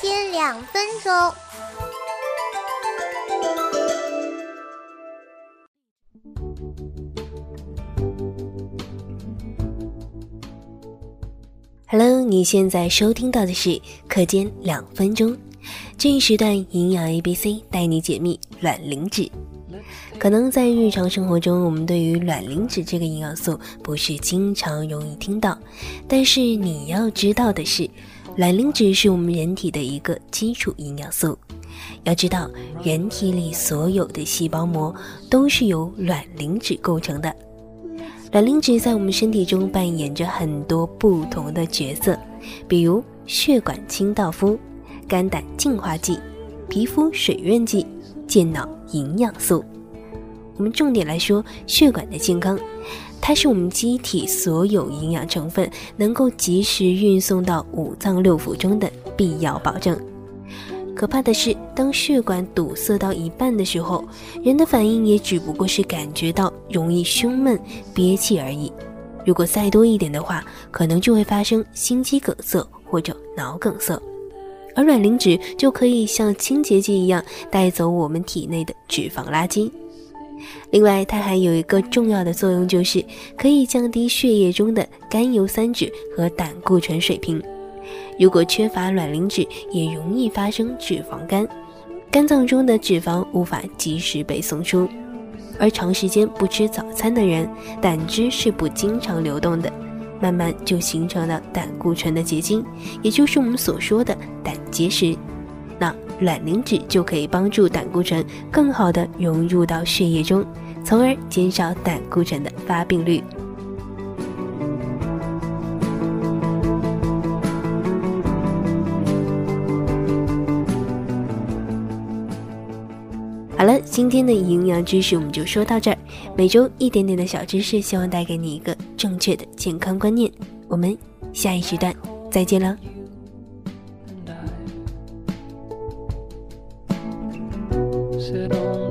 间两分钟。Hello，你现在收听到的是课间两分钟，这一时段营养 A B C 带你解密卵磷脂。可能在日常生活中，我们对于卵磷脂这个营养素不是经常容易听到，但是你要知道的是，卵磷脂是我们人体的一个基础营养素。要知道，人体里所有的细胞膜都是由卵磷脂构成的。卵磷脂在我们身体中扮演着很多不同的角色，比如血管清道夫、肝胆净化剂、皮肤水润剂、健脑营养素。我们重点来说血管的健康，它是我们机体所有营养成分能够及时运送到五脏六腑中的必要保证。可怕的是，当血管堵塞到一半的时候，人的反应也只不过是感觉到容易胸闷、憋气而已。如果再多一点的话，可能就会发生心肌梗塞或者脑梗塞。而卵磷脂就可以像清洁剂一样带走我们体内的脂肪垃圾。另外，它还有一个重要的作用，就是可以降低血液中的甘油三酯和胆固醇水平。如果缺乏卵磷脂，也容易发生脂肪肝，肝脏中的脂肪无法及时被送出。而长时间不吃早餐的人，胆汁是不经常流动的，慢慢就形成了胆固醇的结晶，也就是我们所说的胆结石。那卵磷脂就可以帮助胆固醇更好的融入到血液中，从而减少胆固醇的发病率。好了，今天的营养知识我们就说到这儿。每周一点点的小知识，希望带给你一个正确的健康观念。我们下一时段再见了。it on